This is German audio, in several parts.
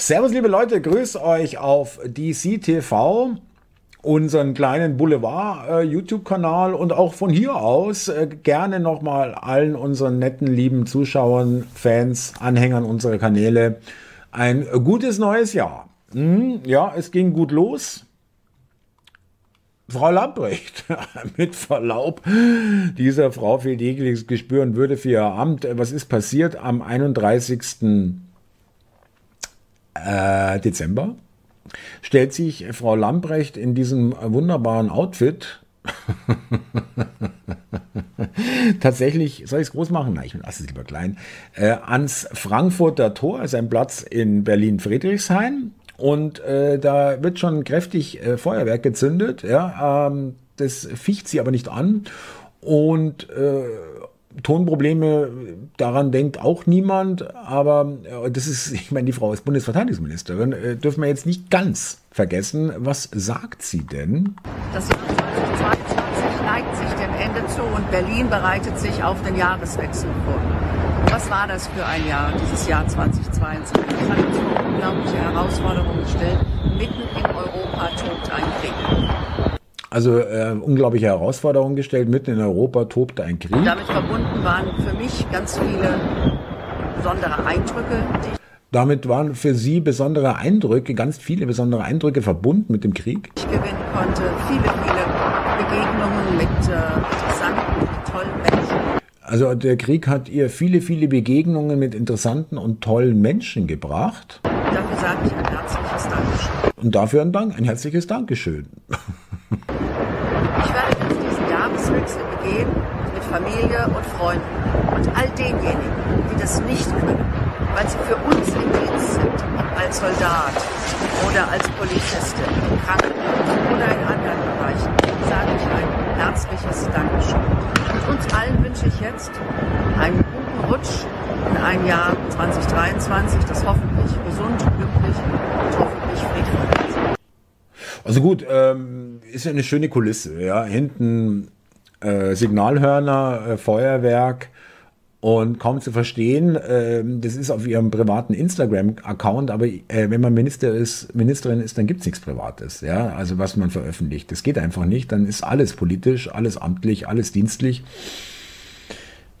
Servus, liebe Leute, grüß euch auf DC TV, unseren kleinen Boulevard-YouTube-Kanal äh, und auch von hier aus äh, gerne nochmal allen unseren netten, lieben Zuschauern, Fans, Anhängern unserer Kanäle ein gutes neues Jahr. Hm, ja, es ging gut los. Frau Lamprecht, mit Verlaub, dieser Frau fehlt jegliches Gespür und Würde für ihr Amt. Was ist passiert am 31. Äh, Dezember? Stellt sich Frau Lamprecht in diesem wunderbaren Outfit tatsächlich, soll ich es groß machen? Nein, ich lasse es lieber klein. Äh, ans Frankfurter Tor, sein Platz in Berlin-Friedrichshain. Und äh, da wird schon kräftig äh, Feuerwerk gezündet. Ja, ähm, das ficht sie aber nicht an. Und äh, Tonprobleme, daran denkt auch niemand. Aber äh, das ist, ich meine, die Frau ist Bundesverteidigungsministerin. Äh, dürfen wir jetzt nicht ganz vergessen. Was sagt sie denn? Das Jahr 2022 neigt sich dem Ende zu und Berlin bereitet sich auf den Jahreswechsel vor. Was war das für ein Jahr, dieses Jahr 2022? Es hat uns vor unglaubliche Herausforderungen gestellt. Mitten in Europa tobt ein Krieg. Also äh, unglaubliche Herausforderungen gestellt. Mitten in Europa tobte ein Krieg. Und damit verbunden waren für mich ganz viele besondere Eindrücke, die damit waren für Sie besondere Eindrücke, ganz viele besondere Eindrücke verbunden mit dem Krieg? Ich gewinnen konnte viele, viele Begegnungen mit äh, interessanten, tollen Menschen. Also der Krieg hat ihr viele, viele Begegnungen mit interessanten und tollen Menschen gebracht. Dafür sage ich ein herzliches Dankeschön. Und dafür ein Dank, ein herzliches Dankeschön. Ich werde jetzt diesen Jahreswechsel begehen mit Familie und Freunden und all denjenigen, die das nicht können, weil sie für uns im Dienst sind, als Soldat oder als Polizistin, im Krankenhaus oder in anderen Bereichen, sage ich ein herzliches Dankeschön. Und uns allen wünsche ich jetzt einen guten Rutsch in ein Jahr 2023, das hoffentlich gesund, glücklich und hoffentlich friedvoll ist. Also gut, ähm, ist ja eine schöne Kulisse. Ja, hinten äh, Signalhörner, äh, Feuerwerk und kaum zu verstehen. Äh, das ist auf ihrem privaten Instagram-Account, aber äh, wenn man Minister ist, Ministerin ist, dann gibt es nichts Privates. Ja, also was man veröffentlicht, das geht einfach nicht. Dann ist alles politisch, alles amtlich, alles dienstlich.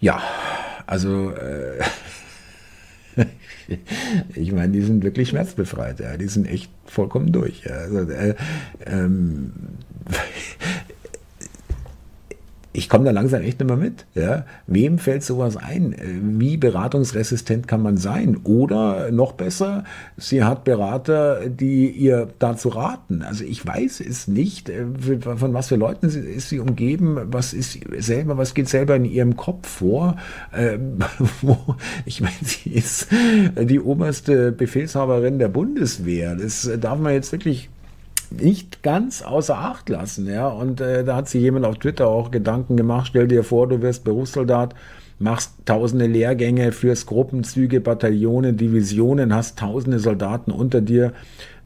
Ja, also äh, ich meine, die sind wirklich schmerzbefreit. Ja, die sind echt vollkommen durch. Ja. Also, äh, ähm, ich komme da langsam echt nicht mehr mit. Ja? Wem fällt sowas ein? Wie beratungsresistent kann man sein? Oder noch besser, sie hat Berater, die ihr dazu raten. Also ich weiß es nicht, äh, von was für Leuten ist sie umgeben, was ist selber, was geht selber in ihrem Kopf vor. Ähm, ich meine, sie ist die oberste Befehlshaberin der Bundeswehr. Das darf man jetzt wirklich nicht ganz außer Acht lassen. Ja? Und äh, da hat sich jemand auf Twitter auch Gedanken gemacht. Stell dir vor, du wirst Berufssoldat, machst tausende Lehrgänge, führst Gruppenzüge, Bataillone, Divisionen, hast tausende Soldaten unter dir,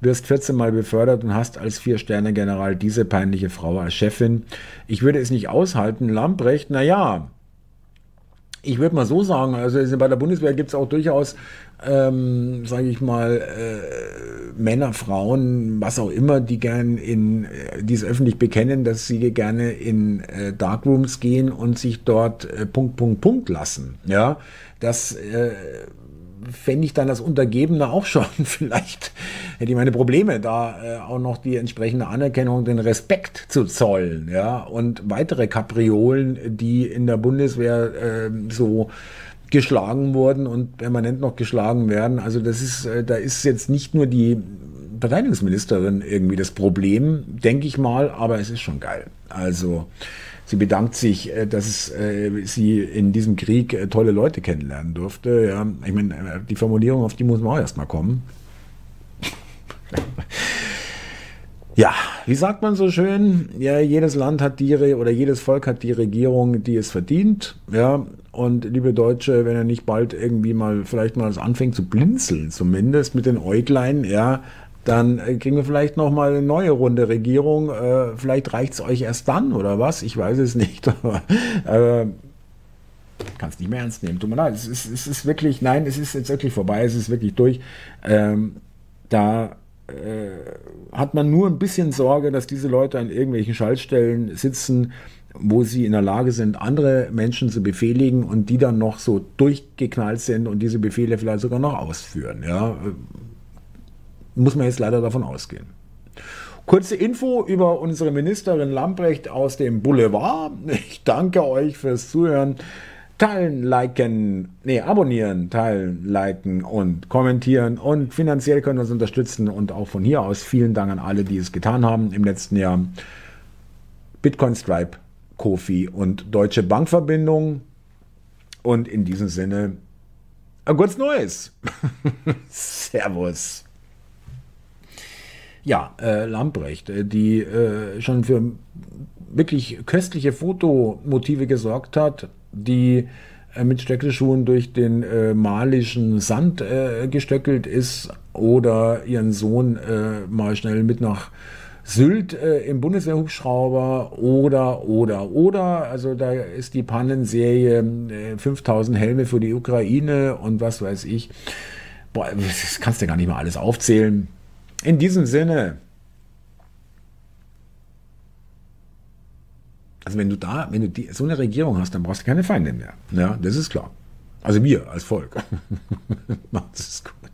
wirst 14 Mal befördert und hast als Vier-Sterne-General diese peinliche Frau als Chefin. Ich würde es nicht aushalten. Lamprecht, na ja, ich würde mal so sagen, also bei der Bundeswehr gibt es auch durchaus, ähm, sage ich mal, äh, Männer, Frauen, was auch immer, die gern in, äh, die es öffentlich bekennen, dass sie gerne in äh, Darkrooms gehen und sich dort äh, Punkt, Punkt, Punkt lassen. Ja, das äh, fände ich dann als Untergebener auch schon. Vielleicht hätte ich meine Probleme, da äh, auch noch die entsprechende Anerkennung, den Respekt zu zollen. Ja, und weitere Kapriolen, die in der Bundeswehr äh, so geschlagen wurden und permanent noch geschlagen werden. Also das ist, äh, da ist jetzt nicht nur die Verteidigungsministerin irgendwie das Problem, denke ich mal, aber es ist schon geil. Also sie bedankt sich, äh, dass es, äh, sie in diesem Krieg äh, tolle Leute kennenlernen durfte. Ja, ich meine, die Formulierung, auf die muss man auch erstmal kommen. Ja, wie sagt man so schön? Ja, jedes Land hat die oder jedes Volk hat die Regierung, die es verdient. Ja, und liebe Deutsche, wenn er nicht bald irgendwie mal vielleicht mal anfängt zu blinzeln, zumindest mit den Äuglein, ja, dann äh, kriegen wir vielleicht noch mal eine neue Runde Regierung. Äh, vielleicht reicht es euch erst dann oder was? Ich weiß es nicht. Aber äh, kann es nicht mehr ernst nehmen. Tut mir leid. Es ist, es ist wirklich, nein, es ist jetzt wirklich vorbei. Es ist wirklich durch. Ähm, da äh, hat man nur ein bisschen Sorge, dass diese Leute an irgendwelchen Schaltstellen sitzen, wo sie in der Lage sind, andere Menschen zu befehligen und die dann noch so durchgeknallt sind und diese Befehle vielleicht sogar noch ausführen. Ja, muss man jetzt leider davon ausgehen. Kurze Info über unsere Ministerin Lamprecht aus dem Boulevard. Ich danke euch fürs Zuhören. Teilen, liken, nee, abonnieren, teilen, liken und kommentieren und finanziell können wir uns unterstützen und auch von hier aus vielen Dank an alle, die es getan haben im letzten Jahr. Bitcoin Stripe, Kofi und Deutsche Bankverbindung. Und in diesem Sinne, ein gutes Neues. Servus. Ja, äh, Lamprecht, äh, die äh, schon für wirklich köstliche Fotomotive gesorgt hat, die äh, mit Stöckelschuhen durch den äh, malischen Sand äh, gestöckelt ist oder ihren Sohn äh, mal schnell mit nach Sylt äh, im Bundeswehrhubschrauber oder, oder, oder. Also da ist die Pannenserie äh, 5000 Helme für die Ukraine und was weiß ich. Boah, das kannst du gar nicht mal alles aufzählen. In diesem Sinne, Also wenn du da, wenn du die, so eine Regierung hast, dann brauchst du keine Feinde mehr. Ja, das ist klar. Also wir als Volk. Macht es gut.